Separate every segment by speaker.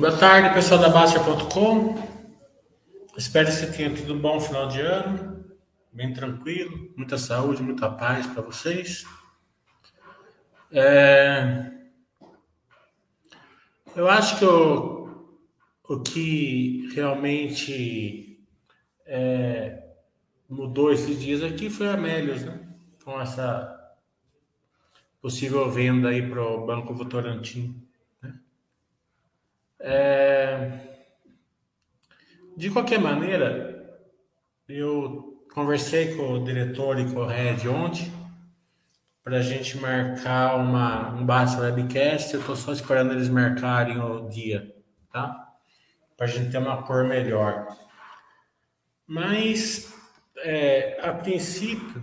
Speaker 1: Boa tarde, pessoal da Baster.com. Espero que você tenha tido um bom final de ano, bem tranquilo, muita saúde, muita paz para vocês. É... Eu acho que o, o que realmente é, mudou esses dias aqui foi a Melios, né? Com essa possível venda aí para o Banco Votorantim. É... De qualquer maneira, eu conversei com o diretor e com o Red ontem para a gente marcar uma, um Basta Webcast. Eu estou só esperando eles marcarem o dia, tá? Para a gente ter uma cor melhor. Mas, é, a princípio,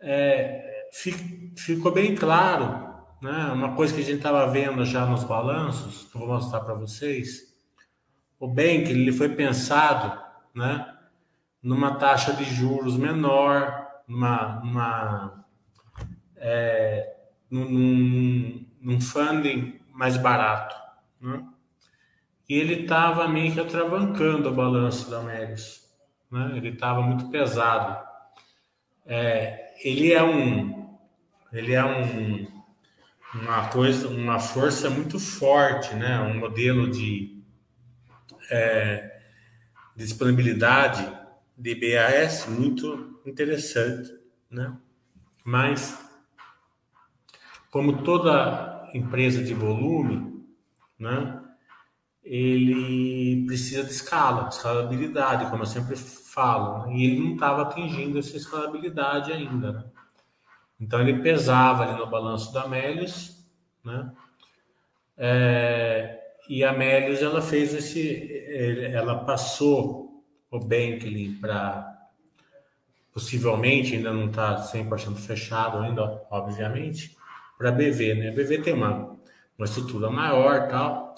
Speaker 1: é, ficou bem claro né? Uma coisa que a gente estava vendo já nos balanços, que eu vou mostrar para vocês, o Bank ele foi pensado, né, numa taxa de juros menor, numa, numa é, num, num funding mais barato, né? E ele estava meio que atravancando o balanço da Mérios, né? Ele estava muito pesado. É, ele é um, ele é um uma coisa, uma força muito forte, né? Um modelo de é, disponibilidade de BAS muito interessante, né? Mas como toda empresa de volume, né? Ele precisa de escala, de escalabilidade, como eu sempre falo, né? e ele não estava atingindo essa escalabilidade ainda, né? Então ele pesava ali no balanço da Melius, né? É, e a Melius ela fez esse, ela passou o Bankley para possivelmente ainda não está 100% fechado ainda, obviamente, para a BV, né? A BV tem uma, uma estrutura maior, tal.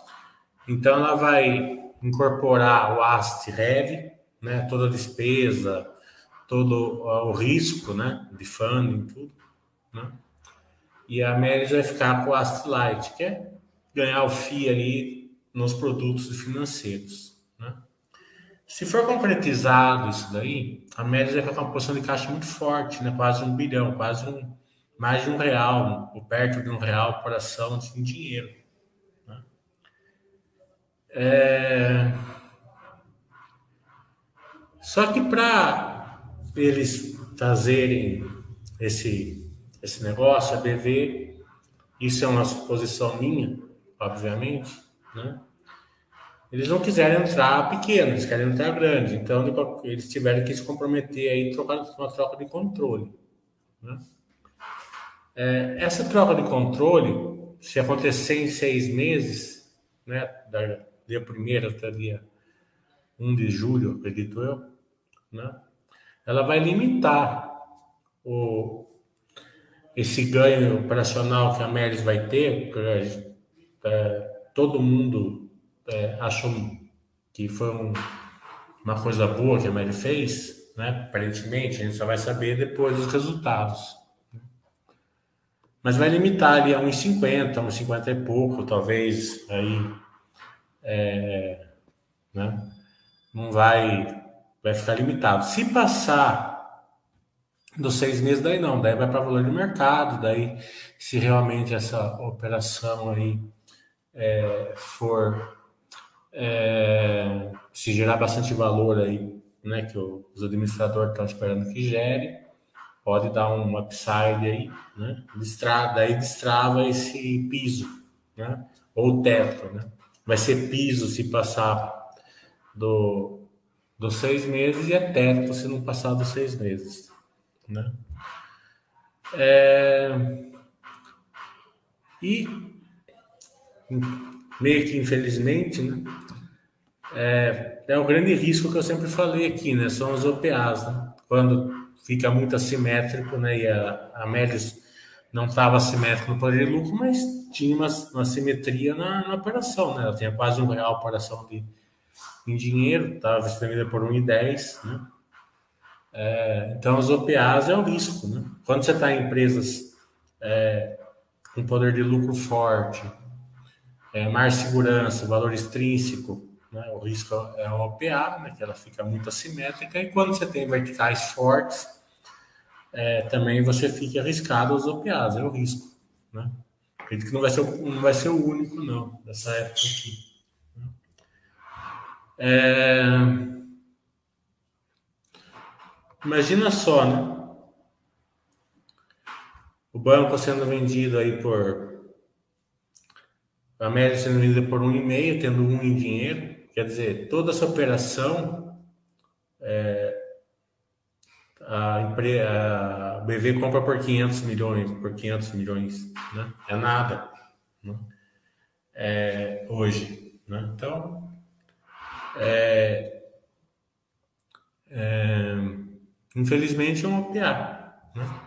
Speaker 1: Então ela vai incorporar o AST Heavy, né? Toda a despesa, todo o risco, né? De funding, tudo, né? E a Melis vai ficar com o Astrolight, que é ganhar o FII ali nos produtos financeiros. Né? Se for concretizado isso daí, a Melis vai ficar com uma posição de caixa muito forte, né? quase um bilhão, quase um, mais de um real, ou perto de um real por ação de dinheiro. Né? É... Só que para eles trazerem esse esse negócio, a BV, isso é uma suposição minha, obviamente, né? Eles não quiseram entrar pequeno, eles querem entrar grande. Então, eles tiveram que se comprometer aí trocar uma troca de controle. Né? É, essa troca de controle, se acontecer em seis meses, né, da dia 1 até dia 1 de julho, acredito eu, né, ela vai limitar o, esse ganho operacional que a Meris vai ter, é, todo mundo é, achou que foi um, uma coisa boa que a Meris fez, né? aparentemente, a gente só vai saber depois dos resultados. Mas vai limitar ali a 1,50, 1,50 e pouco, talvez aí. É, né? Não vai, vai ficar limitado. Se passar dos seis meses, daí não, daí vai para valor de mercado, daí se realmente essa operação aí é, for é, se gerar bastante valor aí, né, que os administradores estão esperando que gere, pode dar um upside aí, né, destrava, daí destrava esse piso, né, ou teto, né, vai ser piso se passar do, dos seis meses e é teto se não passar dos seis meses. Né? É... E, meio que infelizmente, né? é, é o grande risco que eu sempre falei aqui, né? São os OPAs, né? Quando fica muito assimétrico, né? E a, a Médios não estava assimétrico no poder de lucro, mas tinha uma, uma simetria na, na, operação, né? Ela tinha quase um real por ação de, em dinheiro, estava distribuída por 1,10, né? É, então, os OPAs é o risco. Né? Quando você está em empresas é, com poder de lucro forte, é, mais segurança, valor extrínseco, né? o risco é o OPA, né? que ela fica muito assimétrica, e quando você tem verticais fortes, é, também você fica arriscado aos OPAs, é o risco. Né? Acredito que não vai ser, não vai ser o único, não, dessa época aqui. É... Imagina só, né? O banco sendo vendido aí por a média sendo vendida por um e meio, tendo um em dinheiro, quer dizer, toda essa operação é, a, a BV compra por 500 milhões, por 500 milhões, né? É nada, né? É, hoje, né? Então, é, é, infelizmente é um OPA, né?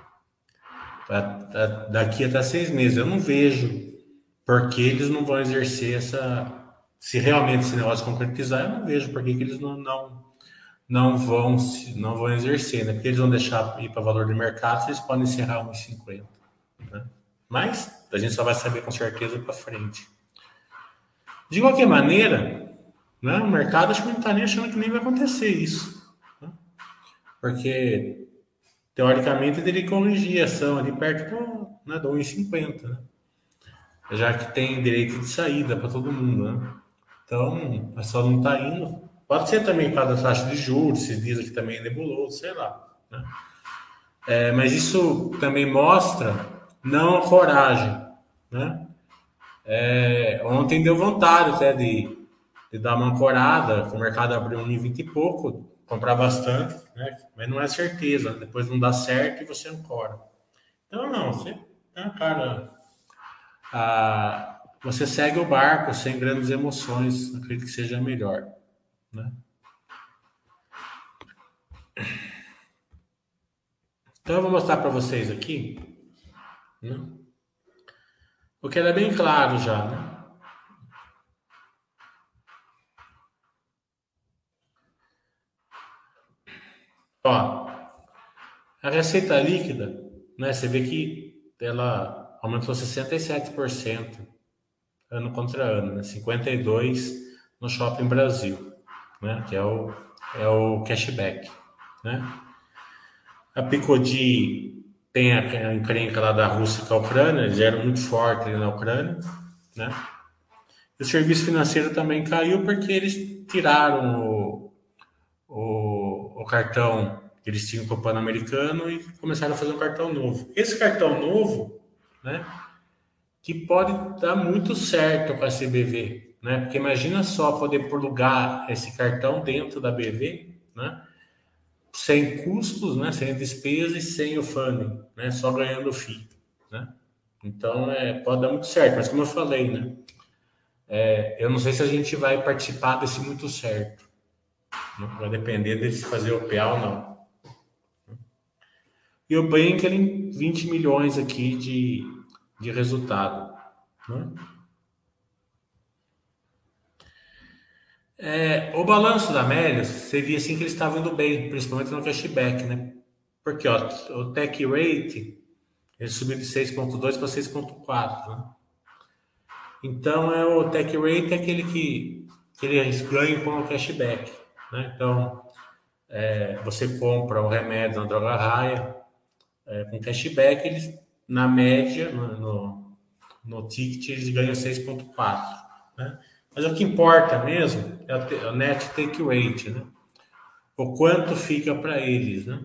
Speaker 1: Daqui até seis meses, eu não vejo porque eles não vão exercer essa. Se realmente esse negócio concretizar, eu não vejo por que eles não, não, não, vão, não vão exercer, né? Porque eles vão deixar ir para valor de mercado, eles podem encerrar 1,50. Né? Mas a gente só vai saber com certeza para frente. De qualquer maneira, né, o mercado acho que não está nem achando que nem vai acontecer isso. Porque, teoricamente, ele corrigir a ação ali perto do, né, do 1,50. Né? já que tem direito de saída para todo mundo, né? Então, a só não está indo. Pode ser também causa da taxa de juros, se diz que também é nebuloso, sei lá. Né? É, mas isso também mostra não a coragem, né? É, ontem deu vontade até de, de dar uma ancorada, o mercado abriu um 20 e pouco, comprar bastante, né? Mas não é certeza, depois não dá certo e você ancora. Então, não, você, né, cara, ah, você segue o barco sem grandes emoções, acredito que seja melhor. Né? Então eu vou mostrar para vocês aqui né? o que era bem claro já. Né? Ó, a receita líquida, né? Você vê que ela aumentou 67% ano contra ano, né? 52 no Shopping Brasil, né? Que é o, é o cashback, né? A Picodi tem a, encrenca lá da Rússia com a Ucrânia, eles eram muito fortes na Ucrânia, né? O serviço financeiro também caiu porque eles tiraram o, o, o cartão que eles tinham com o Pan-Americano e começaram a fazer um cartão novo. Esse cartão novo né? Que pode dar muito certo com a CBV, né? Porque imagina só poder plugar esse cartão dentro da BV, né? Sem custos, né? Sem despesas e sem o funding, né? Só ganhando o FII, né? Então, é, pode dar muito certo, mas como eu falei, né? É, eu não sei se a gente vai participar desse muito certo. Vai depender de se fazer o PA ou não. E o Bank, 20 milhões aqui de, de resultado. Né? É, o balanço da Melius, você via assim que eles estavam indo bem, principalmente no cashback, né? Porque ó, o tech rate ele subiu de 6,2 para 6,4. Né? Então é o tech rate é aquele que, que eles ganham com o cashback. Né? Então é, você compra um remédio na droga raia é, com cashback, eles na média, no, no, no ticket, eles ganham 6,4. Né? Mas o que importa mesmo é o net take rate, né? o quanto fica para eles. Né?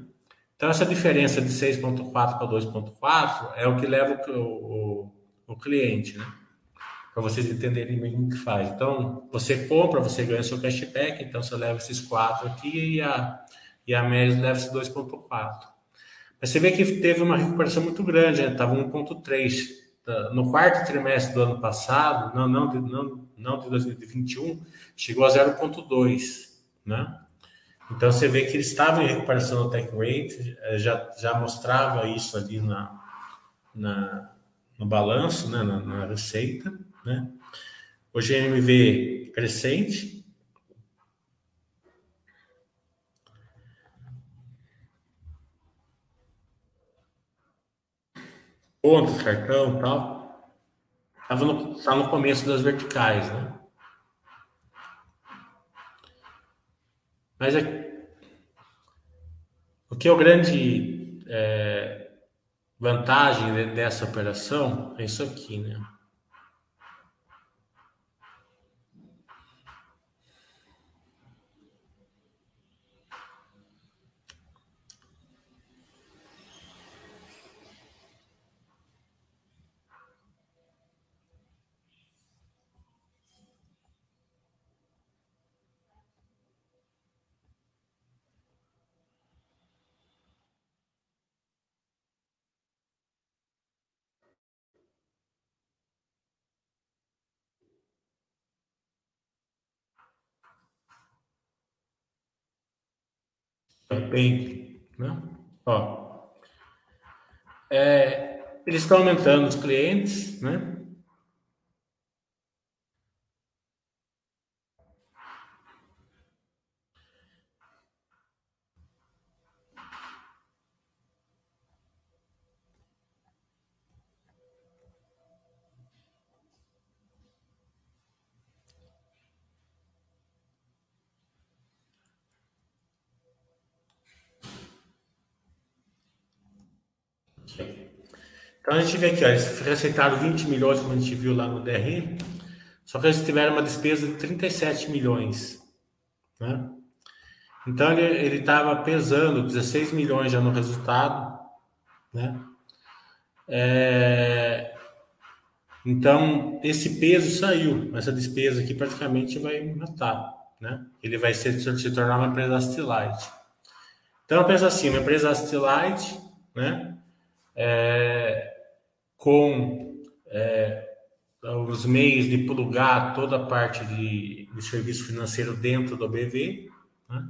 Speaker 1: Então, essa diferença de 6,4 para 2,4 é o que leva o, o, o cliente, né? Para vocês entenderem bem o que faz. Então, você compra, você ganha seu cashback, então você leva esses 4 aqui e a, e a média leva esse 2,4. Mas você vê que teve uma recuperação muito grande, estava né? 1,3. No quarto trimestre do ano passado, não, não, não, não de 2021, chegou a 0,2. Né? Então você vê que eles estavam em recuperação no tech rate, eh, já, já mostrava isso ali na, na, no balanço, né? na, na receita. Né? O GMV crescente, pontos, cartão tal. Estava no, tá no começo das verticais, né? Mas é, o que é o grande é, vantagem dessa operação é isso aqui, né? Né? Ó, é, eles estão aumentando os clientes, né? Então a gente vê aqui, ó, eles receitaram 20 milhões, como a gente viu lá no DRI, só que eles tiveram uma despesa de 37 milhões. Né? Então ele estava pesando 16 milhões já no resultado. Né? É... Então esse peso saiu, essa despesa aqui praticamente vai matar. Né? Ele vai ser, se tornar uma empresa Astilite. Então pensa assim, uma empresa Astilite, né? É, com é, os meios de plugar toda a parte de, de serviço financeiro dentro do BV. Né?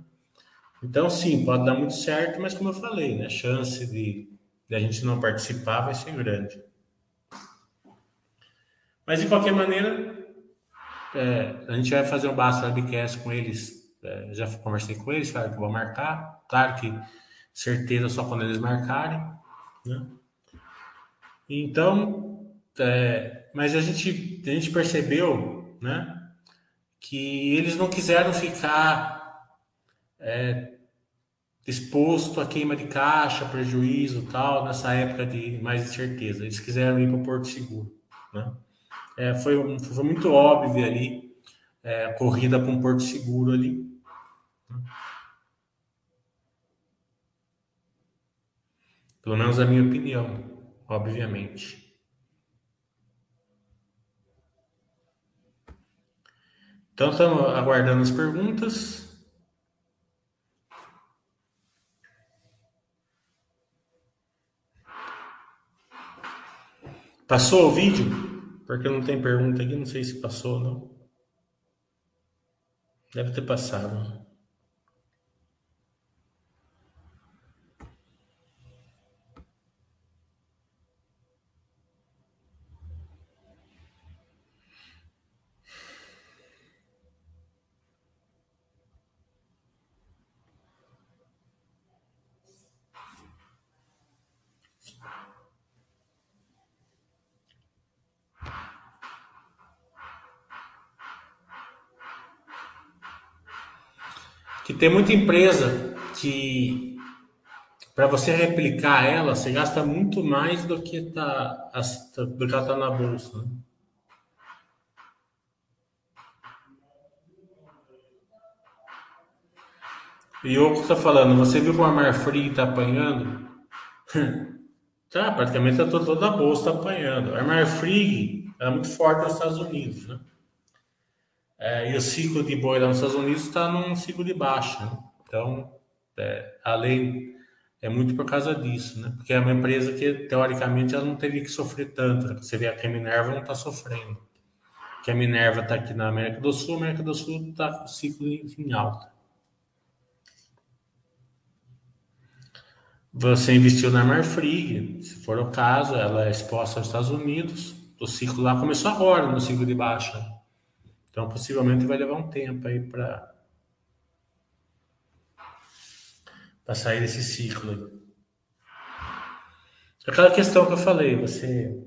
Speaker 1: Então, sim, pode dar muito certo, mas como eu falei, né, a chance de, de a gente não participar vai ser grande. Mas, de qualquer maneira, é, a gente vai fazer um Basta Webcast com eles. É, já conversei com eles, falaram que vou marcar. Claro que certeza só quando eles marcarem. Né? Então, é, mas a gente, a gente percebeu, né, que eles não quiseram ficar é, exposto a queima de caixa, prejuízo tal, nessa época de mais incerteza. Eles quiseram ir para o Porto Seguro, né? É, foi, foi muito óbvio ali, é, corrida para um Porto Seguro ali. Pelo menos a minha opinião obviamente. Então, estamos aguardando as perguntas. Passou o vídeo? Porque não tem pergunta aqui, não sei se passou ou não. Deve ter passado. Que tem muita empresa que para você replicar ela, você gasta muito mais do que tá do que ela tá na bolsa. Né? E o está falando, você viu como a Marfrig está apanhando? tá, praticamente tá toda a bolsa tá apanhando. A Marfrig é muito forte nos Estados Unidos, né? É, e o ciclo de boi lá nos Estados Unidos está num ciclo de baixa. Né? Então, é, é muito por causa disso, né? Porque é uma empresa que, teoricamente, ela não teria que sofrer tanto. Né? Você vê que a Minerva não está sofrendo. Que a Minerva está aqui na América do Sul, a América do Sul está com o ciclo em alta. Você investiu na Marfrig, se for o caso, ela é exposta aos Estados Unidos. O ciclo lá começou agora, no ciclo de baixa. Então, possivelmente vai levar um tempo aí para para sair desse ciclo. Aquela questão que eu falei, você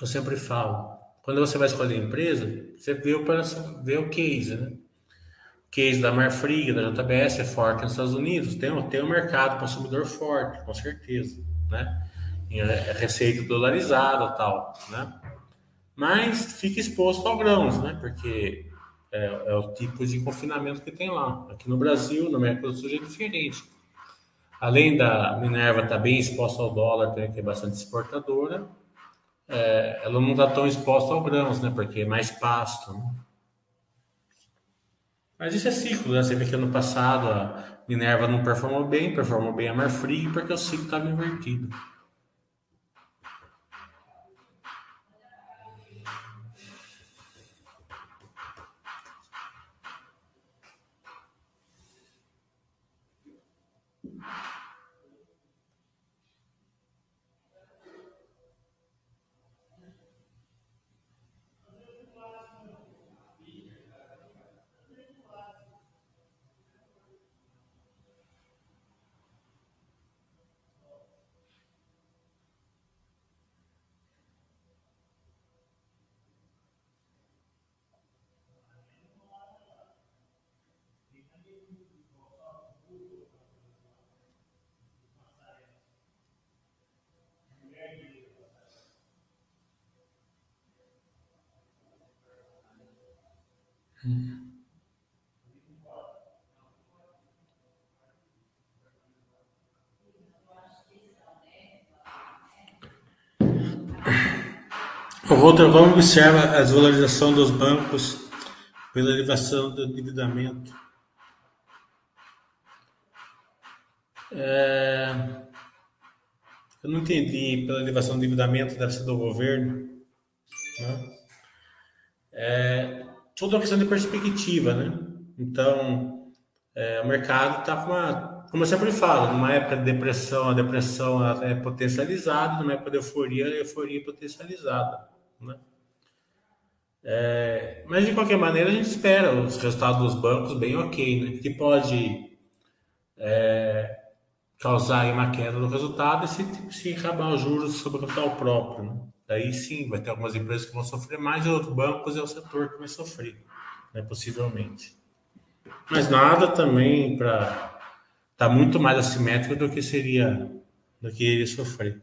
Speaker 1: eu sempre falo. Quando você vai escolher empresa, você vê o, vê o case, né? O case da Marfrig, da JBS é forte nos Estados Unidos, tem, tem um mercado consumidor forte, com certeza, né? É receita dolarizada tal, né? Mas fica exposto ao grãos, né? Porque é, é, o tipo de confinamento que tem lá. Aqui no Brasil, no América do Sul, é diferente. Além da Minerva estar tá bem exposta ao dólar, que é bastante exportadora, é, ela não está tão exposta ao grãos, né? Porque é mais pasto. Né? Mas isso é ciclo, né? Você vê que ano passado a Minerva não performou bem, performou bem a Marfrig, porque o ciclo estava invertido. O Rotterdam observa a desvalorização dos bancos pela elevação do endividamento. É... Eu não entendi pela elevação do endividamento, deve ser do governo. Né? É... Tudo uma questão de perspectiva, né? Então, é, o mercado está com uma, como eu sempre falo, numa época de depressão, a depressão é potencializada, numa época de euforia, a euforia é potencializada. Né? É, mas de qualquer maneira a gente espera os resultados dos bancos bem ok, né? que pode é, causar uma queda no resultado e se, se acabar os juros sobre o capital próprio. Né? Daí sim, vai ter algumas empresas que vão sofrer mais e outros bancos é o setor que vai sofrer, né? possivelmente. Mas nada também para tá muito mais assimétrico do que seria do que ele sofrer.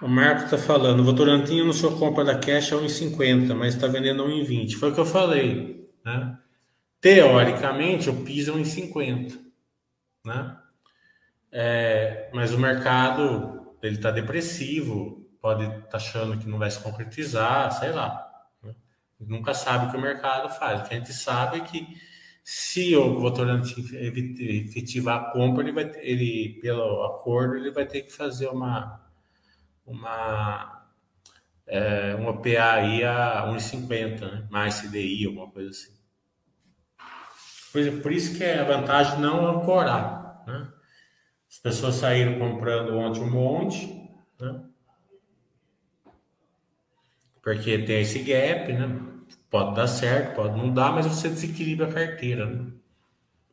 Speaker 1: O Marco está falando, o no seu compra da Cash é 1,50, mas está vendendo 1,20. Foi o que eu falei. Né? Teoricamente, o piso é 1,50. Né? É, mas o mercado ele está depressivo, pode estar tá achando que não vai se concretizar, sei lá. Né? Nunca sabe o que o mercado faz. O que a gente sabe é que se o Votorantim efetivar a compra, ele vai, ele, pelo acordo, ele vai ter que fazer uma uma é, um OPA aí a 1,50, né? mais CDI, alguma coisa assim. Por, isso que é a vantagem não ancorar. Né? As pessoas saíram comprando ontem um monte, né? porque tem esse gap, né? Pode dar certo, pode não dar, mas você desequilibra a carteira. Né?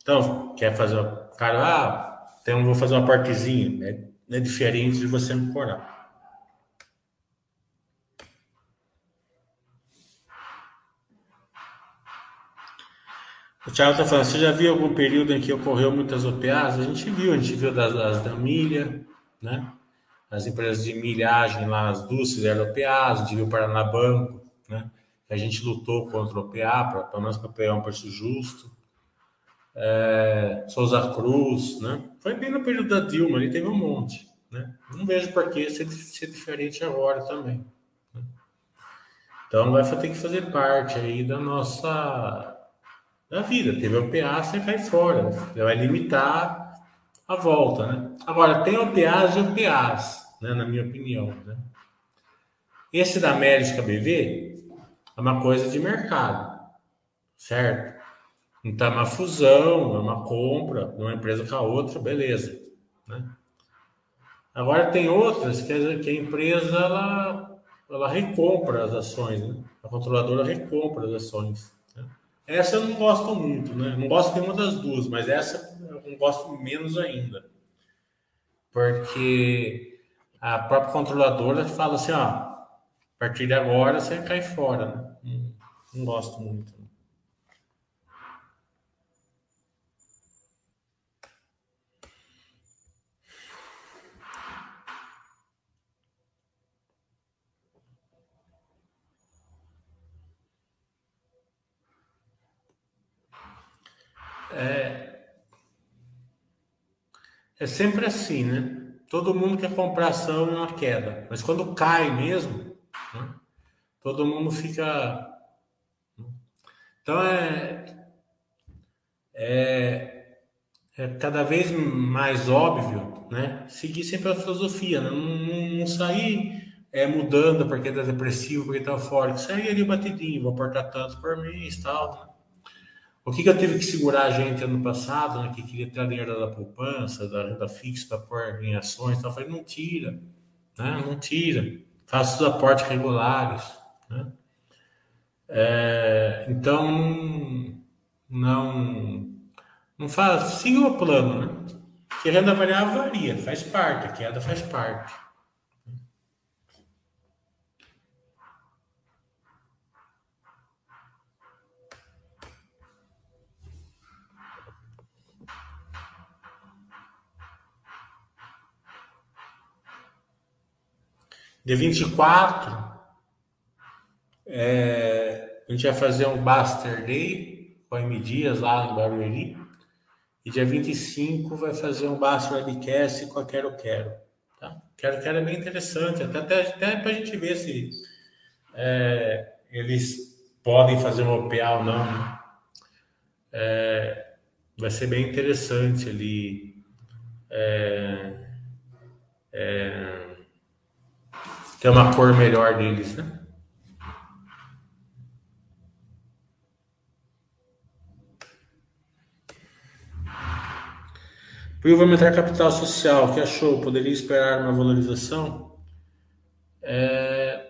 Speaker 1: Então, quer fazer. Cara, ah, então vou fazer uma partezinha. É, é diferente de você ancorar. O Thiago está falando, você já viu algum período em que ocorreu muitas OPAs? A gente viu, a gente viu das, das da milha, né? As empresas de milhagem lá, as duas fizeram OPAs, a gente viu o Paranabanco, né? A gente lutou contra o OPA, para nós para pegar um preço justo. É, Souza Cruz, né? Foi bem no período da Dilma, ali teve um monte, né? Não vejo por que ser, ser diferente agora também. Né? Então vai ter que fazer parte aí da nossa da vida. Teve OPA, você cai fora. Você vai limitar a volta, né? Agora, tem OPAs e OPAs, né, na minha opinião. Né? Esse da América BV é uma coisa de mercado, certo? Então, é uma fusão, é uma compra de uma empresa com a outra, beleza. Né? Agora, tem outras que a, empresa ela, ela recompra as ações, né? a controladora recompra as ações. Essa eu não gosto muito, né? Não gosto de nenhuma das duas, mas essa eu não gosto menos ainda. Porque a própria controladora fala assim, ó, a partir de agora você cai fora, né? Não, não gosto muito. É, é sempre assim, né? Todo mundo quer comprar ação em uma queda, mas quando cai mesmo, né? todo mundo fica. Né? Então é, é, é cada vez mais óbvio, né? Seguir sempre a filosofia, né? não, não, não sair é, mudando porque está depressivo, porque está fora, sair ali batidinho, vou aportar tanto por mês tal. O que, que eu tive que segurar a gente ano passado, né, que queria ter a dinheiro da poupança, da renda fixa para pôr em ações, então eu falei, não tira, né, não tira, faça os aportes regulares, né. É, então, não, não faz, siga o plano, né, que renda variável varia, faz parte, a queda faz parte. De 24, é, a gente vai fazer um Buster Day com a M Dias lá em Barueri. E dia 25 vai fazer um Buster Webcast com a Quero Quero. Tá? Quero Quero é bem interessante, até, até, até para a gente ver se é, eles podem fazer um OPA ou não. Né? É, vai ser bem interessante ali. É, é, ter uma cor melhor deles, né? Por aumentar capital social, que achou? Poderia esperar uma valorização? É...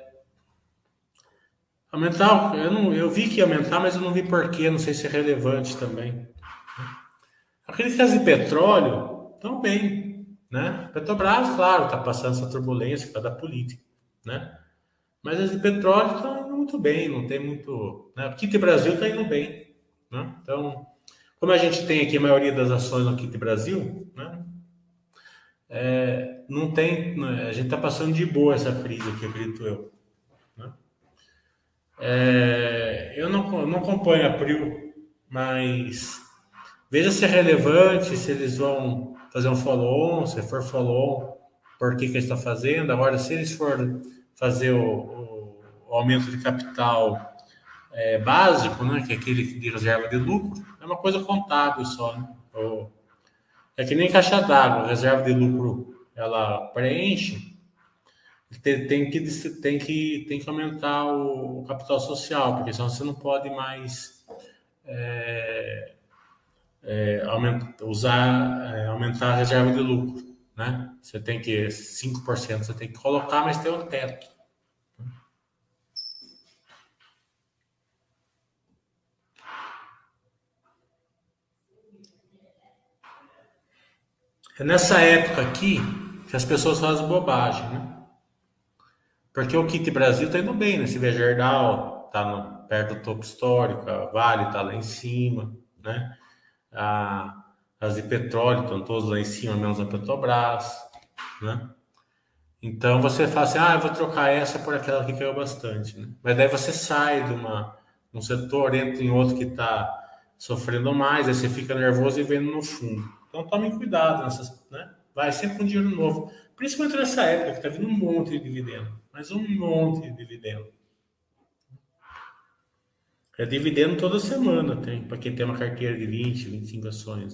Speaker 1: Aumentar, eu, não, eu vi que ia aumentar, mas eu não vi porquê, não sei se é relevante também. Aqueles casos de petróleo estão bem, né? Petrobras, claro, está passando essa turbulência causa da política né? Mas as de petróleo estão indo muito bem, não tem muito. Né? O Kit Brasil está indo bem. Né? Então, como a gente tem aqui a maioria das ações no Kit Brasil, né? É, não tem. Né? A gente está passando de boa essa crise aqui, acredito eu. Né? É, eu, não, não acompanho a Prio, mas veja se é relevante, se eles vão fazer um follow-on, se for follow-on, por que, que eles estão fazendo. Agora, se eles forem fazer o, o, aumento de capital é, básico, né, que é aquele de reserva de lucro, é uma coisa contábil só. Né? É que nem caixa d'água, reserva de lucro ela preenche, tem, tem, que, tem, que, tem que aumentar o, o, capital social, porque senão você não pode mais é, é, aumenta, usar, é, aumentar a reserva de lucro né? Você tem que 5% você tem que colocar, mas tem um teto. É nessa época aqui que as pessoas fazem bobagem, né? Porque o Kit Brasil tá indo bem, né? Você vê Gerdau, tá no, perto do topo histórico, a Vale tá lá em cima, né? A, as de petróleo estão todas lá em cima, menos a Petrobras, né? Então você fala assim, ah, eu vou trocar essa por aquela que caiu bastante, né? Mas daí você sai de uma, um setor, entra em outro que está sofrendo mais, aí você fica nervoso e vendo no fundo. Então tomem cuidado nessas, né? Vai sempre com dinheiro novo. Principalmente nessa época que está vindo um monte de dividendo, mas um monte de dividendo. É dividendo toda semana, tem, para quem tem uma carteira de 20, 25 ações.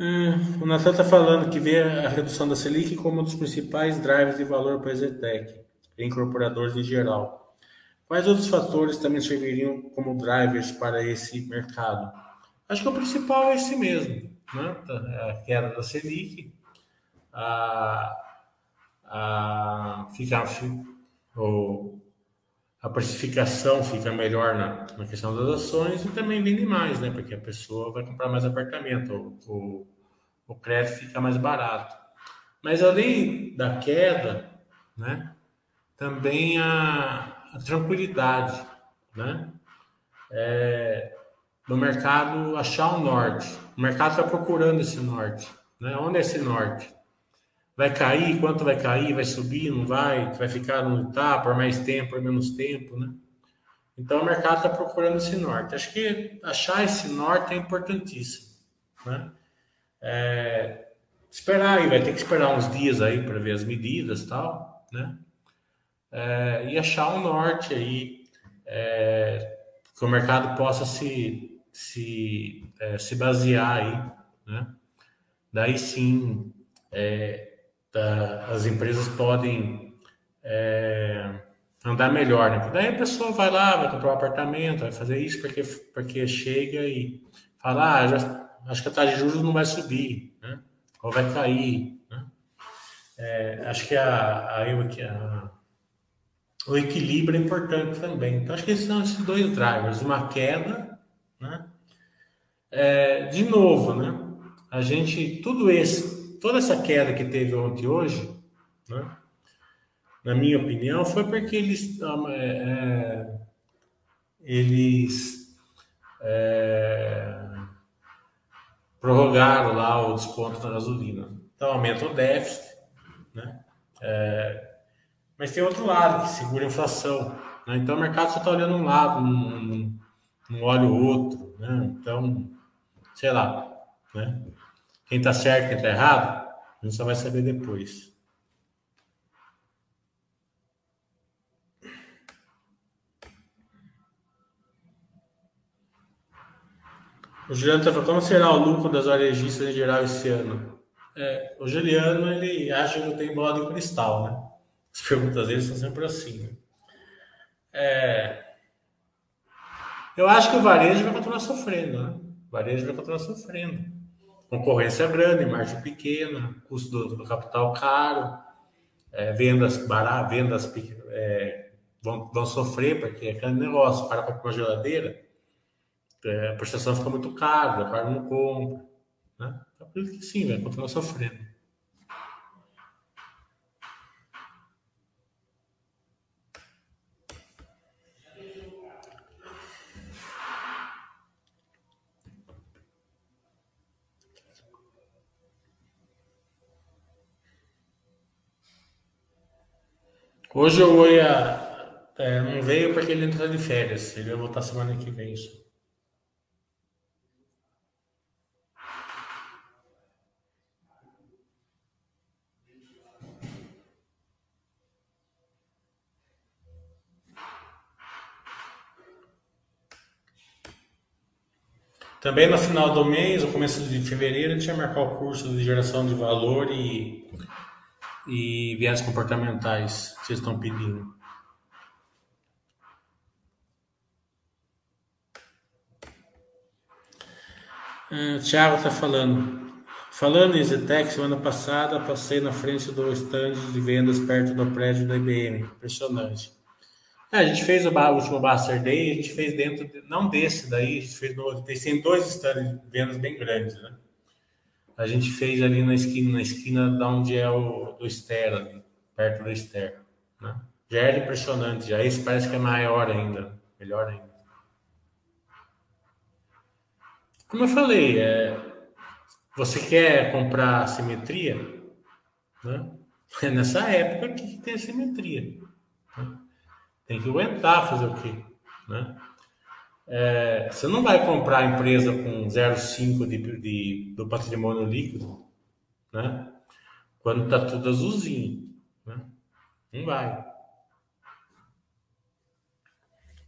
Speaker 1: Hum, o Natan está falando que vê a redução da Selic como um dos principais drivers de valor para a Zetec incorporadores em geral. Quais outros fatores também serviriam como drivers para esse mercado? Acho que o principal é esse mesmo, né? a queda da Selic, a, a, ficar, o, a precificação fica melhor na, na questão das ações e também vende mais, né? Porque a pessoa vai comprar mais apartamento, o, o, o crédito fica mais barato. Mas além da queda, né? Também a, a tranquilidade, né? É, no mercado achar o norte. O mercado está procurando esse norte. Né? Onde é esse norte? Vai cair? Quanto vai cair? Vai subir? Não vai? Vai ficar no tá por mais tempo, por menos tempo, né? Então o mercado está procurando esse norte. Acho que achar esse norte é importantíssimo, né? É, esperar aí, vai ter que esperar uns dias aí para ver as medidas tal, né? É, e achar um norte aí é, que o mercado possa se se, é, se basear aí, né? Daí sim, é, as empresas podem é, andar melhor, né? Daí a pessoa vai lá, vai comprar um apartamento, vai fazer isso porque, porque chega e fala, ah, já, acho que a taxa de juros não vai subir, né? Ou vai cair, né? É, acho que a, a, a, o equilíbrio é importante também. Então, acho que esses são esses dois drivers, uma queda né? É, de novo, né? A gente, tudo esse, toda essa queda que teve ontem e hoje, né? na minha opinião, foi porque eles, é, é, eles é, prorrogaram lá o desconto da gasolina. Então aumenta o déficit, né? É, mas tem outro lado que segura a inflação. Né? Então o mercado só está olhando um lado, não olha o outro, né? Então, sei lá, né? Quem tá certo, quem tá errado, a gente só vai saber depois. O Juliano está falando, como será o lucro das varejistas em geral esse ano? É, o Juliano, ele acha que não tem bola de cristal, né? As perguntas dele são sempre assim, né? É, eu acho que o varejo vai continuar sofrendo, né? O varejo vai continuar sofrendo. Concorrência grande, margem pequena, custo do, do capital caro, é, vendas baratas, vendas é, vão, vão sofrer, porque é aquele negócio, para comprar uma geladeira, é, a prestação fica muito cara, o cara não compra. Né? Então, por isso que sim, vai continuar sofrendo. Hoje eu ia. É, não veio porque ele entrou de férias. Ele vai voltar semana que vem. Também no final do mês, no começo de fevereiro, eu tinha marcar o curso de geração de valor e e viés comportamentais que vocês estão pedindo? Uh, Tiago está falando. Falando em Zetec, semana passada passei na frente do stand de vendas perto do prédio da IBM. Impressionante. É, a gente fez o, último Baster Day, a gente fez dentro, de, não desse daí, a gente fez no, tem dois stands de vendas bem grandes, né? A gente fez ali na esquina, na esquina da onde é o do Ster, ali, perto do Ster. Né? Já era impressionante, já esse parece que é maior ainda, melhor ainda. Como eu falei, é, você quer comprar simetria, né? É nessa época que tem simetria. Né? Tem que aguentar fazer o quê? Né? É, você não vai comprar a empresa com 0,5 de, de, do patrimônio líquido, né? Quando está tudo azulzinho, né? Não vai.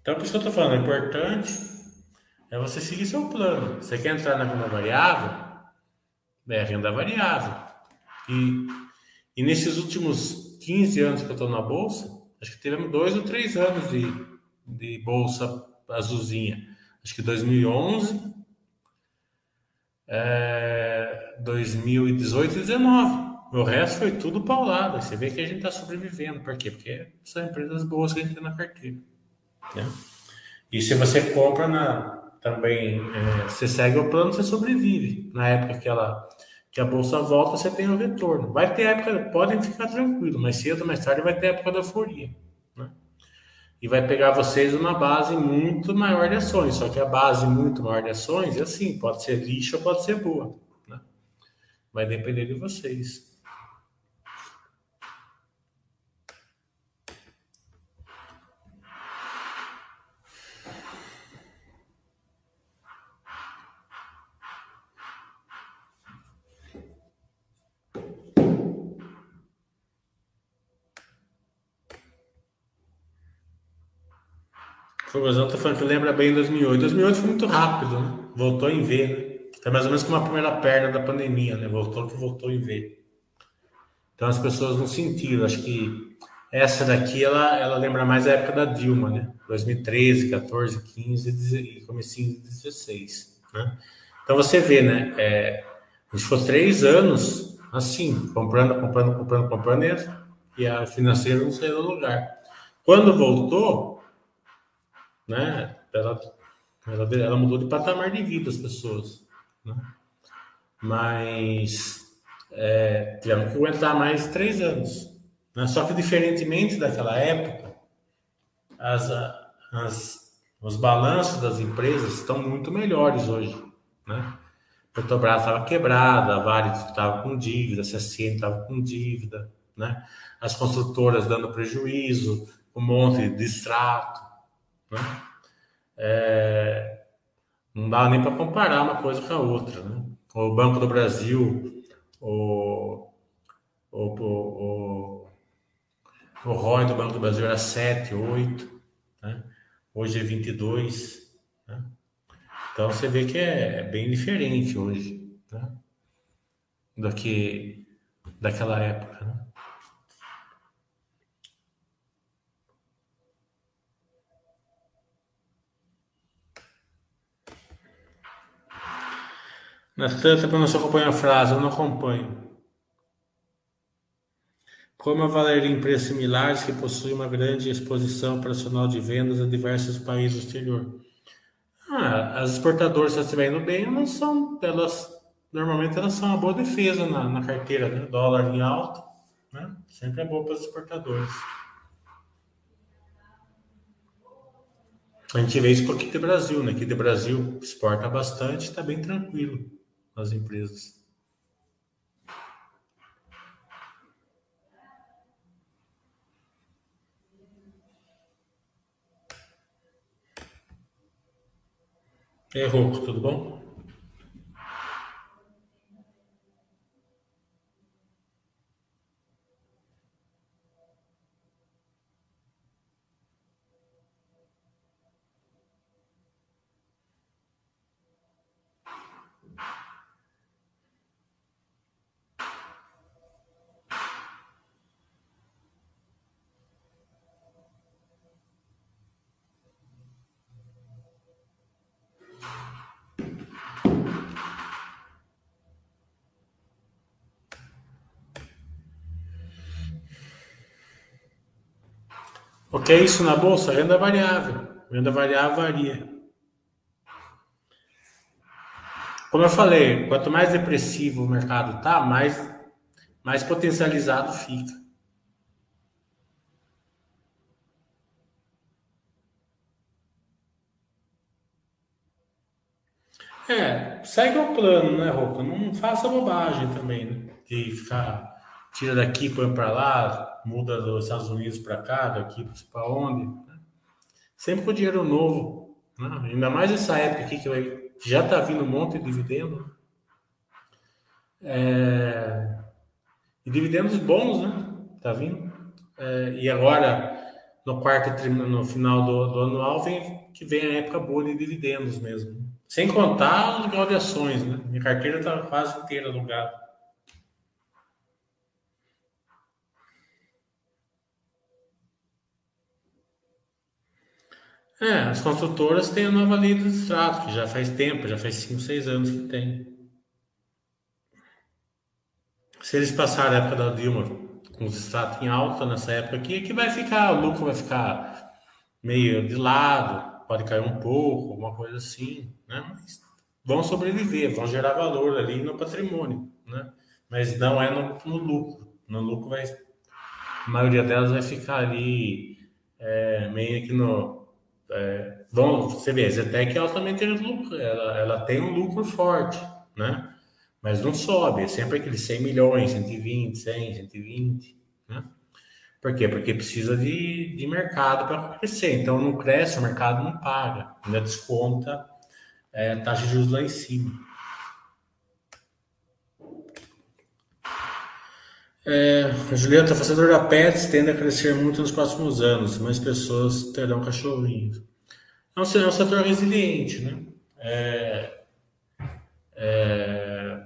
Speaker 1: Então, por isso que eu estou falando, o importante é você seguir seu plano. Você quer entrar na renda variável? É renda variável. E, e nesses últimos 15 anos que eu estou na Bolsa, acho que tivemos dois ou três anos de, de Bolsa azulzinha. Acho que 2011, é, 2018 e 2019. O resto foi tudo paulado. Você vê que a gente está sobrevivendo. Por quê? Porque são empresas boas que a gente tem na carteira. Né? E se você compra na, também, é, você segue o plano, você sobrevive. Na época que, ela, que a bolsa volta, você tem o retorno. Vai ter época, podem ficar tranquilos, mas cedo ou mais tarde vai ter época da euforia. E vai pegar vocês uma base muito maior de ações. Só que a base muito maior de ações é assim, pode ser lixo ou pode ser boa. Né? Vai depender de vocês. O tá falando que lembra bem 2008. 2008 foi muito rápido, né? Voltou em V, né? É mais ou menos como a primeira perna da pandemia, né? Voltou que voltou em V. Então as pessoas não sentiram. Acho que essa daqui, ela, ela lembra mais a época da Dilma, né? 2013, 14, 15 e comecinho de 16, né? Então você vê, né? É, a gente ficou três anos assim, comprando, comprando, comprando, comprando e a financeira não saiu do lugar. Quando voltou, né? Ela, ela, ela mudou de patamar de vida as pessoas, né? Mas é, que aguentar mais três anos. Né? Só que diferentemente daquela época, as, as, os balanços das empresas estão muito melhores hoje, né? Petrobras estava quebrada, a Vale estava com dívida, a CSN estava com dívida, né? As construtoras dando prejuízo, um monte de extrato, né? É, não dá nem para comparar uma coisa com a outra. Né? O Banco do Brasil, o, o, o, o ROI do Banco do Brasil era 7, 8, né? hoje é 22. Né? Então você vê que é, é bem diferente hoje né? do que daquela época. Né? Na tanto para não se acompanha a frase, eu não acompanho. Como avaliar empresas similares que possuem uma grande exposição operacional de vendas a diversos países do exterior? Ah, as exportadoras, se estiverem bem, elas são, elas, normalmente elas são uma boa defesa na, na carteira, né? Dólar em alta, né? Sempre é bom para os exportadores. A gente vê isso com aqui do Brasil, né? Do Brasil exporta bastante, está bem tranquilo nas empresas. Aí, Rocco, tudo bom? O que é isso na bolsa? Renda variável. Renda variável varia. Como eu falei, quanto mais depressivo o mercado tá, mais, mais potencializado fica. É, segue o plano, né, Roupa? Não faça bobagem também, né? De ficar tira daqui, põe para lá, muda dos Estados Unidos para cá, daqui para onde. Né? Sempre com dinheiro novo. Né? Ainda mais essa época aqui que vai, já está vindo um monte de dividendo. É... E dividendos bons, né? Tá vindo. É... E agora, no quarto no final do, do anual, vem, que vem a época boa de dividendos mesmo. Sem contar os de ações, né? Minha carteira está quase inteira alugada. É, as construtoras têm a nova lei do extrato, que já faz tempo, já faz 5, 6 anos que tem. Se eles passarem a época da Dilma com os extratos em alta nessa época aqui, que vai ficar, o lucro vai ficar meio de lado, pode cair um pouco, uma coisa assim, né? Mas vão sobreviver, vão gerar valor ali no patrimônio, né? Mas não é no, no lucro. No lucro vai, a maioria delas vai ficar ali é, meio que no é, você vê, a Zetec ela também tem lucro, ela, ela tem um lucro forte, né? Mas não sobe, é sempre aqueles 100 milhões, 120, 100, 120, né? Por quê? Porque precisa de, de mercado para crescer. Então não cresce, o mercado não paga, ainda desconta é, taxa de juros lá em cima. É, Julieta, fazedor da Pets tende a crescer muito nos próximos anos, mais pessoas terão cachorrinhos. É um, é um setor resiliente, né? É, é,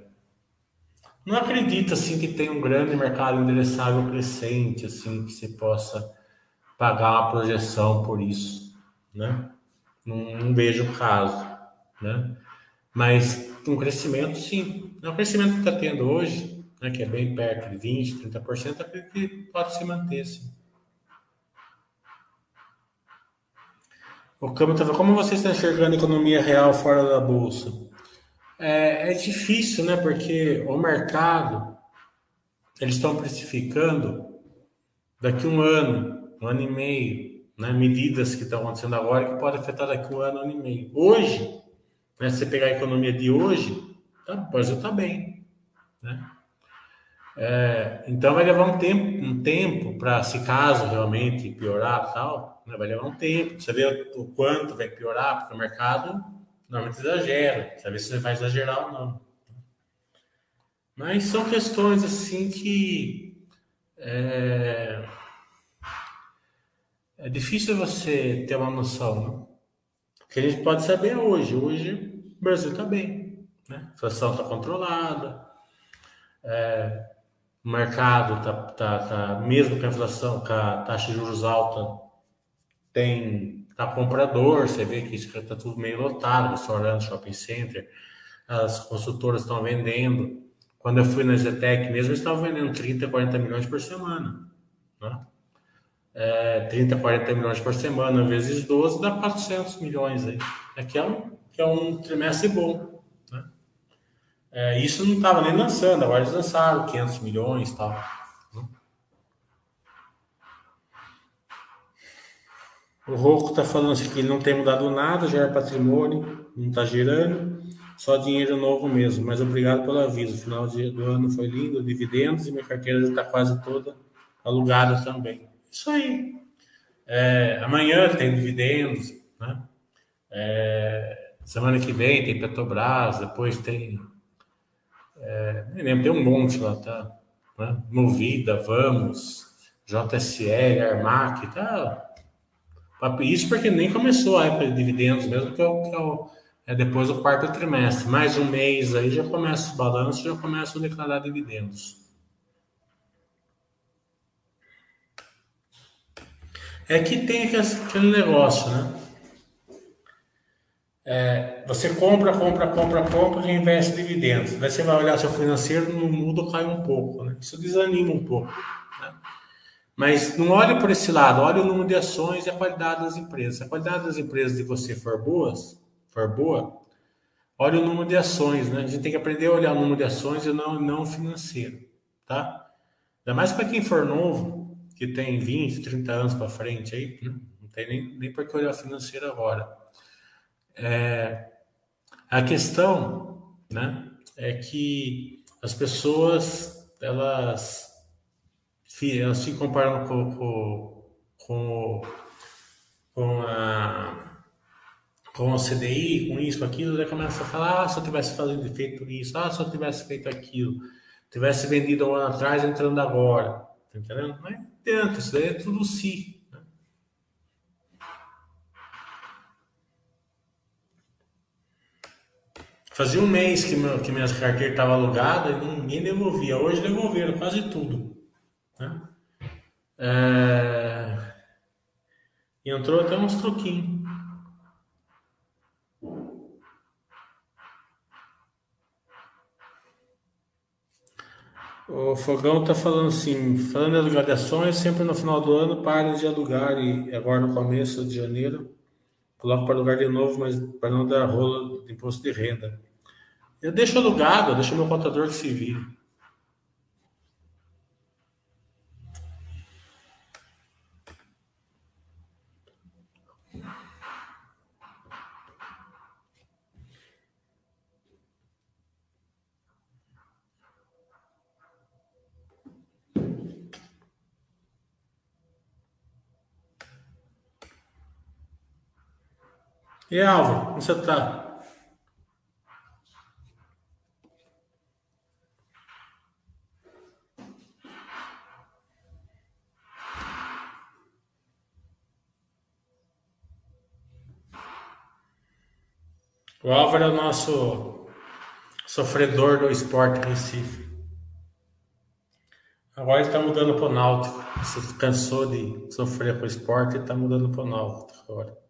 Speaker 1: não acredito assim que tem um grande mercado endereçável crescente, assim que se possa pagar uma projeção por isso, né? Não, não vejo o caso, né? Mas um crescimento, sim. É um crescimento que está tendo hoje, né, que é bem perto de 20%, 30%, acredito que pode se manter, sim. O Câmbio estava, como você está enxergando a economia real fora da Bolsa? É, é difícil, né? Porque o mercado, eles estão precificando daqui um ano, um ano e meio, né? medidas que estão acontecendo agora que podem afetar daqui um ano, um ano e meio. Hoje, né, se você pegar a economia de hoje, tá, o Brasil está bem. Né? É, então vai levar um tempo, um tempo para, se caso realmente piorar tal, né, vai levar um tempo. Você vê o quanto vai piorar, porque o mercado normalmente exagera. Saber se você vai exagerar ou não. Mas são questões assim que é, é difícil você ter uma noção. Né? Que a gente pode saber hoje. Hoje o Brasil está bem. Né? A inflação está controlada. É, mercado está, tá, tá, mesmo com a inflação, com a taxa de juros alta, tem tá comprador, você vê que está tudo meio lotado, restaurante, shopping center, as consultoras estão vendendo. Quando eu fui na Zetec mesmo, eles estavam vendendo 30, 40 milhões por semana. Né? É, 30, 40 milhões por semana, vezes 12, dá 400 milhões aí. Que é um, que é um trimestre bom. Né? É, isso não estava nem lançando, agora eles lançaram 500 milhões e tal. O Rocco está falando assim que ele não tem mudado nada, gera patrimônio, não está girando, só dinheiro novo mesmo. Mas obrigado pelo aviso. O final do ano foi lindo, dividendos e minha carteira já está quase toda alugada também. Isso aí. É, amanhã tem dividendos, né? É, semana que vem tem Petrobras, depois tem. É, lembro, tem um monte lá, tá? Né? Movida, Vamos, JSL, Armac, tá? Isso porque nem começou a época de dividendos mesmo, que é, o, que é, o, é depois do quarto trimestre. Mais um mês aí já começa os balanços, já começam a declarar dividendos. É que tem aquele negócio, né? É, você compra, compra, compra, compra, reinveste dividendos. Daí você vai olhar seu financeiro, não muda, cai um pouco. Né? Isso desanima um pouco. Mas não olhe por esse lado, olhe o número de ações e a qualidade das empresas. Se a qualidade das empresas de você for boas, for boa, olhe o número de ações, né? A gente tem que aprender a olhar o número de ações e não não financeiro, tá? Ainda mais para quem for novo, que tem 20, 30 anos para frente aí, né? não tem nem, nem por que olhar financeiro agora. É, a questão, né, é que as pessoas elas elas se comparam com, com, com, com a com o CDI, com isso, com aquilo, daí começa a falar, ah, se eu tivesse feito isso, ah, se eu tivesse feito aquilo, tivesse vendido um ano atrás, entrando agora, tá entendendo? Não adianta, isso daí é tudo si. Né? Fazia um mês que, meu, que minhas carteiras estavam alugadas e ninguém devolvia. Hoje devolveram quase tudo. Né? É... Entrou até uns troquinhos. O Fogão está falando assim, falando de alugar de ações, sempre no final do ano para de alugar e agora no começo de janeiro coloco para alugar de novo, mas para não dar rolo de imposto de renda. Eu deixo alugado, eu deixo meu contador que se vire. E Álvaro, como você está? O Álvaro é o nosso sofredor do esporte Recife. Agora ele está mudando para o Náutico. Cansou de sofrer com o esporte e está mudando para o Náutico agora.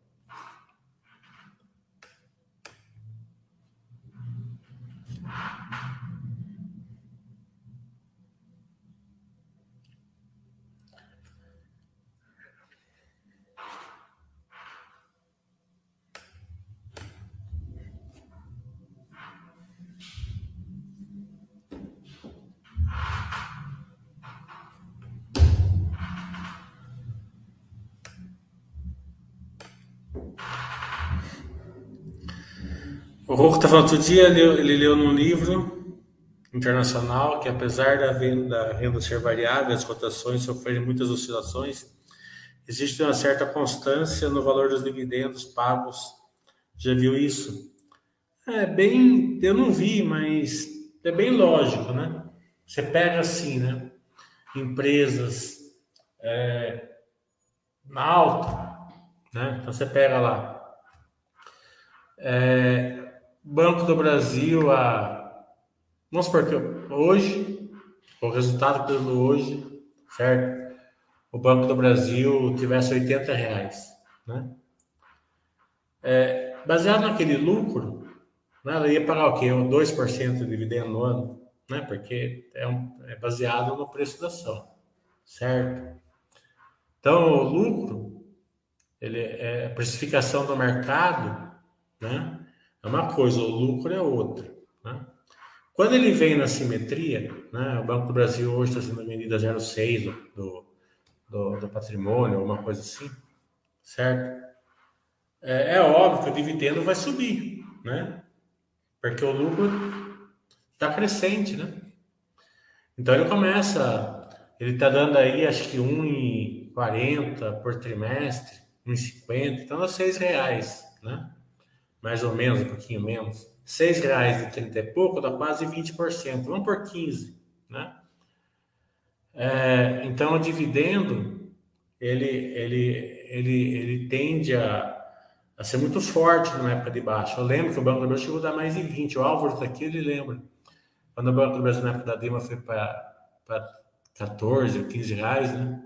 Speaker 1: O Rocco está falando outro dia, ele, ele leu num livro internacional que apesar da venda, da renda ser variável, as cotações sofrerem muitas oscilações, existe uma certa constância no valor dos dividendos pagos. Já viu isso? É bem, eu não vi, mas é bem lógico, né? Você pega assim, né? Empresas é, na alta, né? Então você pega lá. É, Banco do Brasil a. Vamos supor que hoje, o resultado pelo hoje, certo? O Banco do Brasil tivesse 80 reais, né? É, baseado naquele lucro, né, ela ia pagar o quê? 2% de dividendo no ano, né? Porque é, um, é baseado no preço da ação, certo? Então, o lucro, ele é a precificação do mercado, né? É uma coisa, o lucro é outra. Né? Quando ele vem na simetria, né, o Banco do Brasil hoje está sendo a 0,6 do, do, do, patrimônio, alguma coisa assim, certo? É, é, óbvio que o dividendo vai subir, né? Porque o lucro está crescente, né? Então ele começa, ele está dando aí acho que 1,40 por trimestre, 1,50, então dá 6 reais, né? Mais ou menos, um pouquinho menos, seis reais e trinta e pouco dá quase 20%, vamos por 15, né? É, então o dividendo ele, ele, ele, ele tende a, a ser muito forte na época de baixa. Eu lembro que o Banco do Brasil chegou a dar mais de 20. O Álvaro está aqui, ele lembra. Quando o Banco do Brasil na época da Dilma foi para 14, 15 reais, né?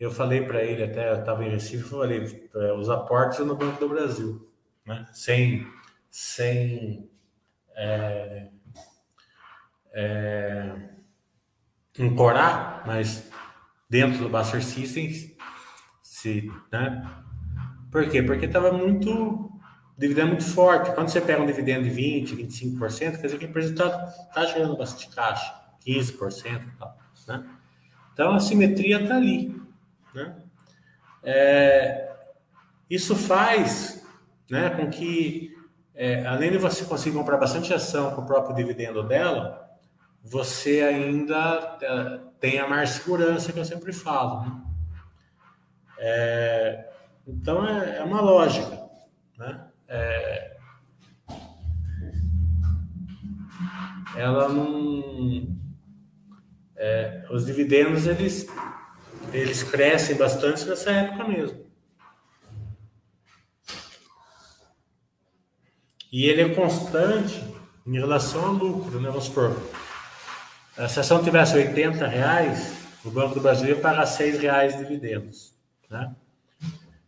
Speaker 1: Eu falei para ele, até eu estava em Recife, eu falei, é, os aportes no Banco do Brasil né? sem, sem é, é, ancorar, mas dentro do Buster Systems, se, né? Por quê? Porque estava muito dividendo muito forte. Quando você pega um dividendo de 20, 25%, quer dizer que a empresa está tá gerando bastante caixa, 15%, tal, né? Então a simetria está ali, né? É, isso faz né, com que, é, além de você conseguir comprar bastante ação com o próprio dividendo dela, você ainda é, tem a mais segurança que eu sempre falo. Né? É, então é, é, uma lógica. Né? É, ela não. É, os dividendos eles, eles crescem bastante nessa época mesmo. E ele é constante em relação ao lucro, né? Vamos supor, se a ação tivesse 80 reais, o Banco do Brasil ia pagar 6 reais de dividendos, né?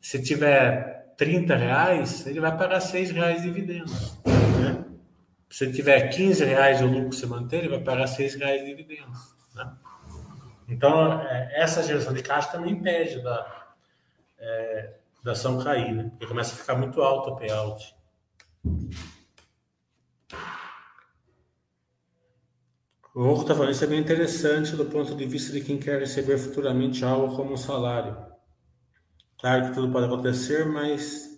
Speaker 1: Se tiver 30 reais, ele vai pagar 6 reais de dividendos, né? se tiver 15 reais o lucro se manter, ele vai pagar 6 reais de dividendos. Né? Então, é, essa geração de caixa também impede da, é, da ação cair, né? porque começa a ficar muito alto o payout. O Rocco está falando, isso é bem interessante do ponto de vista de quem quer receber futuramente algo como um salário. Claro que tudo pode acontecer, mas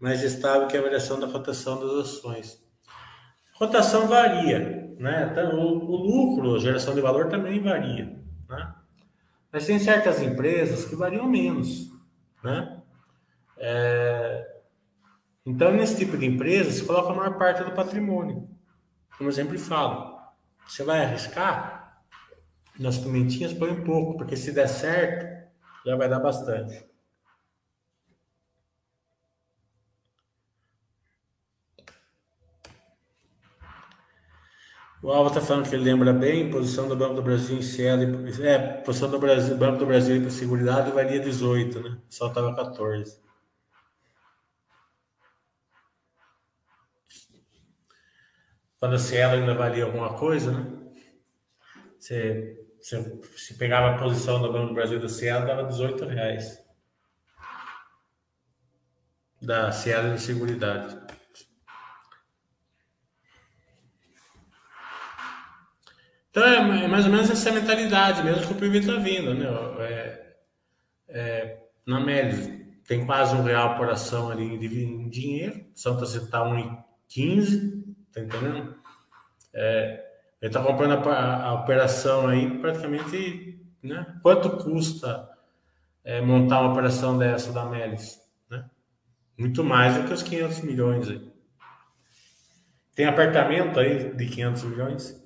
Speaker 1: mais estável que a variação da cotação das ações. Cotação varia, né? Então, o, o lucro, a geração de valor também varia, né? Mas tem certas empresas que variam menos, né? É... Então, nesse tipo de empresa, se coloca a maior parte do patrimônio. Como eu sempre falo, você vai arriscar nas pimentinhas, põe um pouco, porque se der certo, já vai dar bastante. O Alva está falando que ele lembra bem, posição do Banco do Brasil em Cielo, é, posição do Brasil, Banco do Brasil para Seguridade valia 18, né? Só estava 14. Quando a Cielo ainda valia alguma coisa, né? Você, você, se pegava a posição do Banco do Brasil do Cielo, dava 18 reais. Da Cielo de Seguridade. Então é, é, mais ou menos essa mentalidade mesmo que o PIB está vindo, né? É, é, na Melis tem quase um real por ação ali em dinheiro, Santa Cita está 1,15, tá entendendo? É, ele está comprando a, a, operação aí praticamente, né? Quanto custa é, montar uma operação dessa da Melis, né? Muito mais do que os 500 milhões aí. Tem apartamento aí de 500 milhões?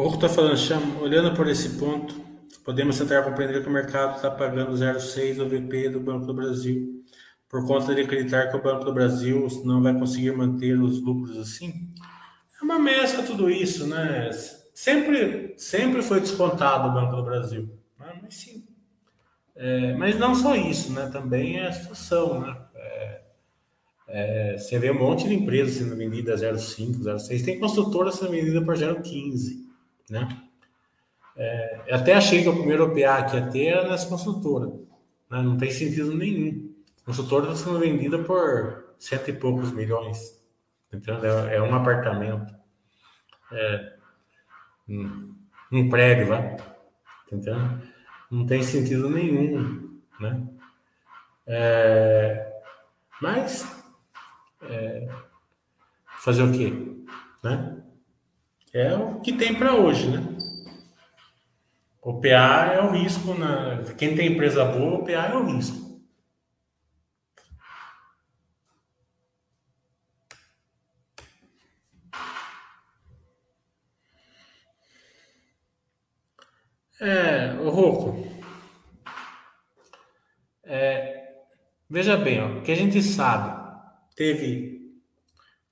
Speaker 1: O Orco está falando, chama, olhando por esse ponto, podemos tentar compreender que o mercado está pagando 0,6 no VP do Banco do Brasil, por conta de acreditar que o Banco do Brasil não vai conseguir manter os lucros assim. É uma mescla tudo isso, né? Sempre, sempre foi descontado o Banco do Brasil, né? mas sim. É, mas não só isso, né? Também é a situação, né? É, é, você vê um monte de empresas sendo vendidas a 0,5, 0,6, tem construtora sendo vendida por 0,15 né? É, até achei que o primeiro OPA que ia ter era nessa construtora. Né? Não tem sentido nenhum. A construtora está sendo vendida por cento e poucos milhões. Entendeu? É, é um apartamento. É, um, um prédio, vai. Entendeu? Não tem sentido nenhum. Né? É, mas é, fazer o quê? Né? É o que tem para hoje, né? O PA é o risco. Na... Quem tem empresa boa, o PA é o risco. É, o Rocco. É, veja bem, o que a gente sabe, teve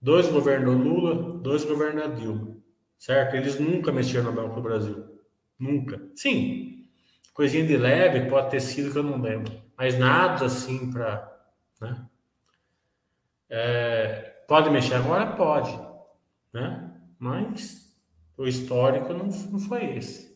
Speaker 1: dois governos Lula, dois governos Dilma certo? Eles nunca mexeram no Banco do Brasil. Nunca. Sim, coisinha de leve pode ter sido que eu não lembro, mas nada assim para. Né? É, pode mexer agora? Pode, né? mas o histórico não, não foi esse.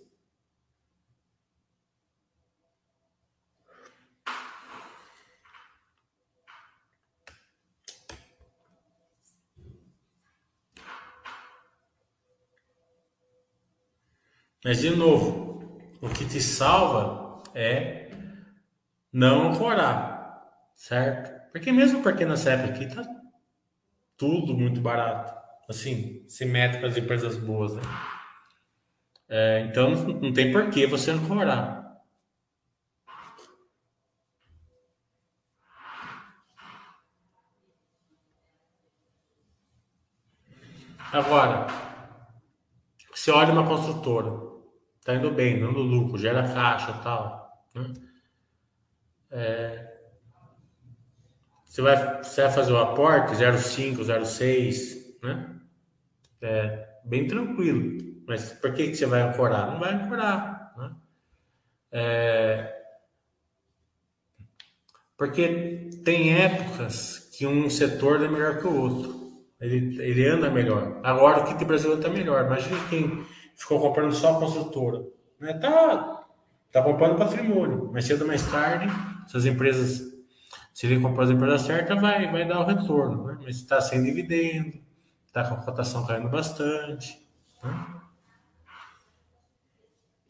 Speaker 1: Mas, de novo, o que te salva é não ancorar, certo? Porque mesmo porque nessa época aqui tá tudo muito barato, assim, se mete para as empresas boas, né? É, então não tem por que você ancorar. Agora, você olha uma construtora, tá indo bem, dando lucro, gera caixa tal. Né? É, você vai, você vai fazer o aporte 0,5, 0,6, né? É bem tranquilo. Mas por que, que você vai ancorar? Não vai ancorar. Né? É... Porque tem épocas que um setor é melhor que o outro. Ele, ele anda melhor. Agora o kit Brasil está melhor. Imagina quem ficou comprando só a construtora. Né? Tá, tá comprando patrimônio. Mais cedo ou mais tarde, se as empresas, se ele comprar as empresas certas, vai, vai dar o retorno. Né? Mas está sem dividendo, está com a cotação caindo bastante. Né?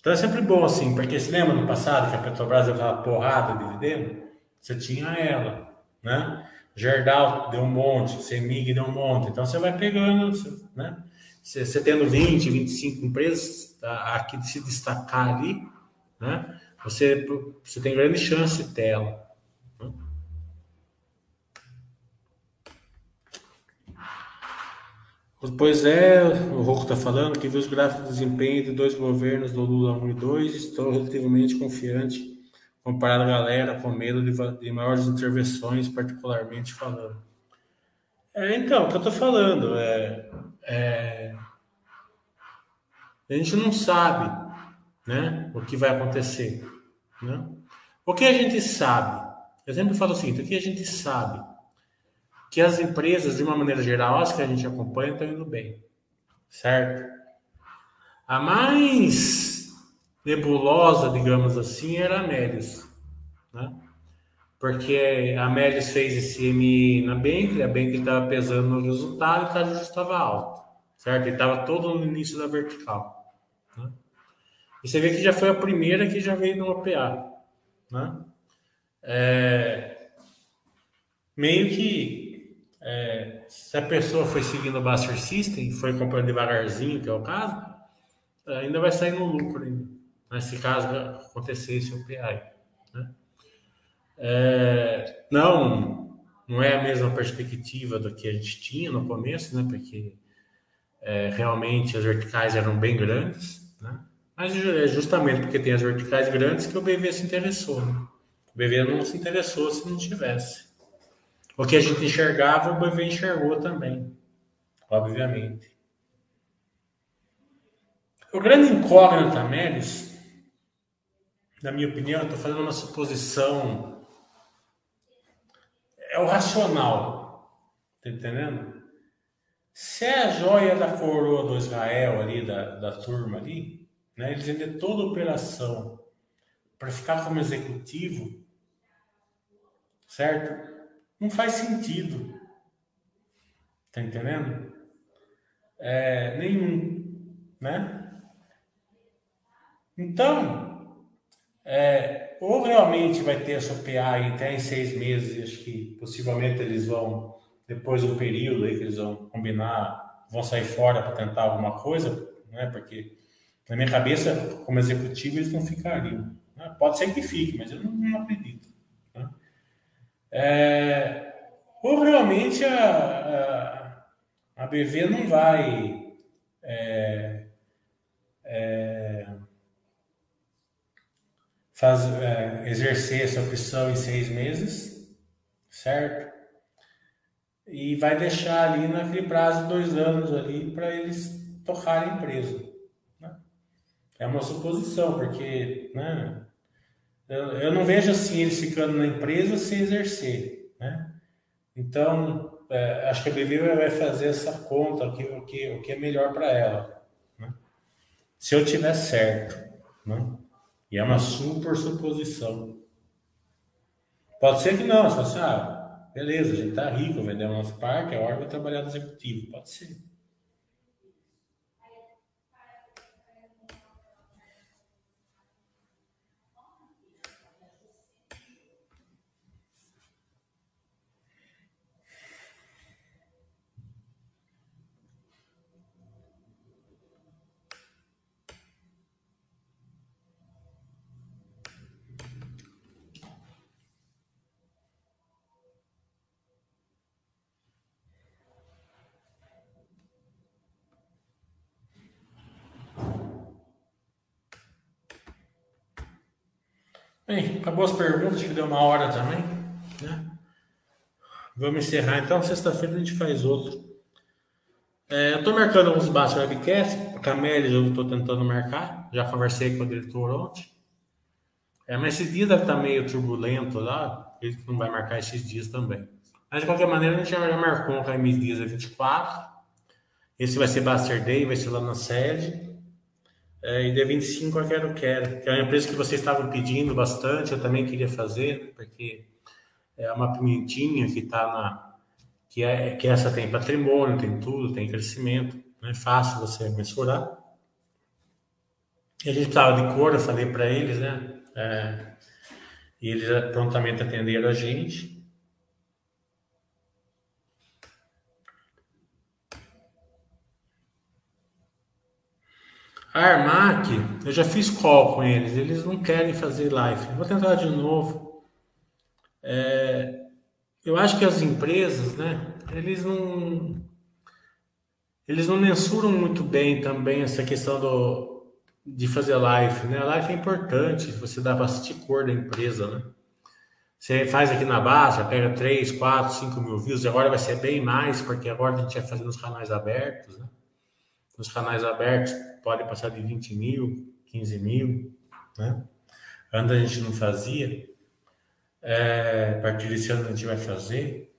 Speaker 1: Então é sempre bom assim, porque se lembra no passado que a Petrobras deu aquela porrada de dividendo? Você tinha ela, né? Gerdau deu um monte, Semig deu um monte. Então você vai pegando, né? Você, tendo 20, 25 empresas tá, aqui de se destacar ali, né? Você, você tem grande chance de tela. Né? Pois é, o Rocco está falando que viu os gráficos de desempenho de dois governos do Lula 1 e 2 estou relativamente confiante comparado a galera com medo de, de maiores intervenções, particularmente falando. É, então, o que eu estou falando é, é, a gente não sabe, né, o que vai acontecer, né? O que a gente sabe? Eu sempre falo o seguinte: o que a gente sabe? Que as empresas, de uma maneira geral, as que a gente acompanha, estão indo bem, certo? A mais nebulosa, digamos assim, era a Mélios, né? Porque a Mélios fez esse MI na Bentley, a Bentley estava pesando no resultado e o justo estava alto, certo? E estava todo no início da vertical. Né? E você vê que já foi a primeira que já veio no OPA, né? É... Meio que é... se a pessoa foi seguindo o Buster System, foi comprando devagarzinho, que é o caso, ainda vai sair no lucro ainda né, caso acontecesse o PI. É, não, não é a mesma perspectiva do que a gente tinha no começo, né, porque é, realmente as verticais eram bem grandes, né? mas é justamente porque tem as verticais grandes que o BV se interessou. Né? O BV não se interessou se não tivesse. O que a gente enxergava, o BV enxergou também, obviamente. O grande incógnito, Melis, na minha opinião, estou fazendo uma suposição. É o racional. Tá entendendo? Se é a joia da coroa do Israel ali, da, da turma ali, né, eles vendem toda a operação para ficar como executivo, certo? Não faz sentido. Tá entendendo? É, nenhum, né? Então, é, ou realmente vai ter essa PA até em seis meses, acho que possivelmente eles vão, depois do período aí que eles vão combinar, vão sair fora para tentar alguma coisa, né? Porque na minha cabeça, como executivo, eles não ficariam. Né? Pode ser que fique, mas eu não, não acredito. Né? É, ou realmente a, a, a BV não vai. É, é, faz, é, exercer essa opção em seis meses, certo? E vai deixar ali naquele prazo de dois anos ali para eles tocarem a empresa. Né? É uma suposição, porque né, eu, eu não vejo assim eles ficando na empresa sem exercer. Né? Então, é, acho que a BV vai fazer essa conta, o que, o que, o que é melhor para ela. Né? Se eu tiver certo. Né? E é uma super suposição. Pode ser que não, você fala assim, ah, beleza, a gente tá rico, vendeu nosso parque, a hora vai trabalhar no executivo. Pode ser. Bem, acabou as perguntas, acho que deu uma hora também. Né? Vamos encerrar então. Sexta-feira a gente faz outro. É, eu estou marcando alguns baixos webcasts. A Camélia eu estou tentando marcar. Já conversei com o diretor ontem. É, mas esse dia deve estar tá meio turbulento lá. Ele não vai marcar esses dias também. Mas de qualquer maneira, a gente já marcou um Camis Dias a 24. Esse vai ser Buster Day, vai ser lá na sede. É, e dia 25 eu quero quero, que é uma empresa que vocês estavam pedindo bastante, eu também queria fazer, porque é uma pimentinha que está na. Que, é, que essa tem patrimônio, tem tudo, tem crescimento, não é fácil você mensurar. E a gente precisava de cor, eu falei para eles, né? É, e eles prontamente atenderam a gente. A Armac, eu já fiz call com eles, eles não querem fazer live. Vou tentar de novo. É, eu acho que as empresas, né, eles não eles não mensuram muito bem também essa questão do, de fazer live, né? A live é importante, você dá bastante cor da empresa, né? Você faz aqui na base, pega 3, 4, 5 mil views, agora vai ser bem mais, porque agora a gente vai fazer nos canais abertos, né? Nos canais abertos pode passar de 20 mil, 15 mil, né? Antes a gente não fazia. É, a partir desse ano a gente vai fazer.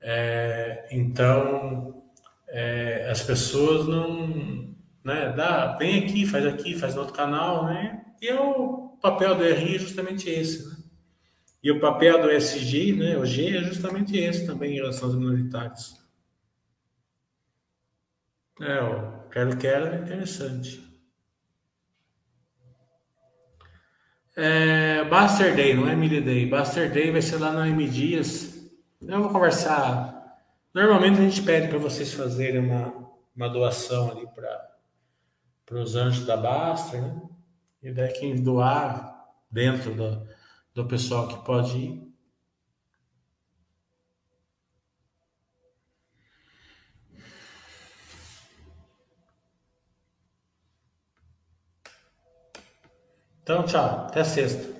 Speaker 1: É, então, é, as pessoas não. Né, dá, vem aqui, faz aqui, faz no outro canal, né? E é o papel do RI é justamente esse, né? E o papel do SG, né, o G, é justamente esse também em relação aos minoritários. É, o quero quero é interessante. É, Buster Day, não é Emily Day. Buster Day vai ser lá na M Dias. Eu vou conversar. Normalmente a gente pede para vocês fazerem uma, uma doação ali para os anjos da Baster, né? E daí quem doar dentro do, do pessoal que pode ir, Então, tchau. Até sexta.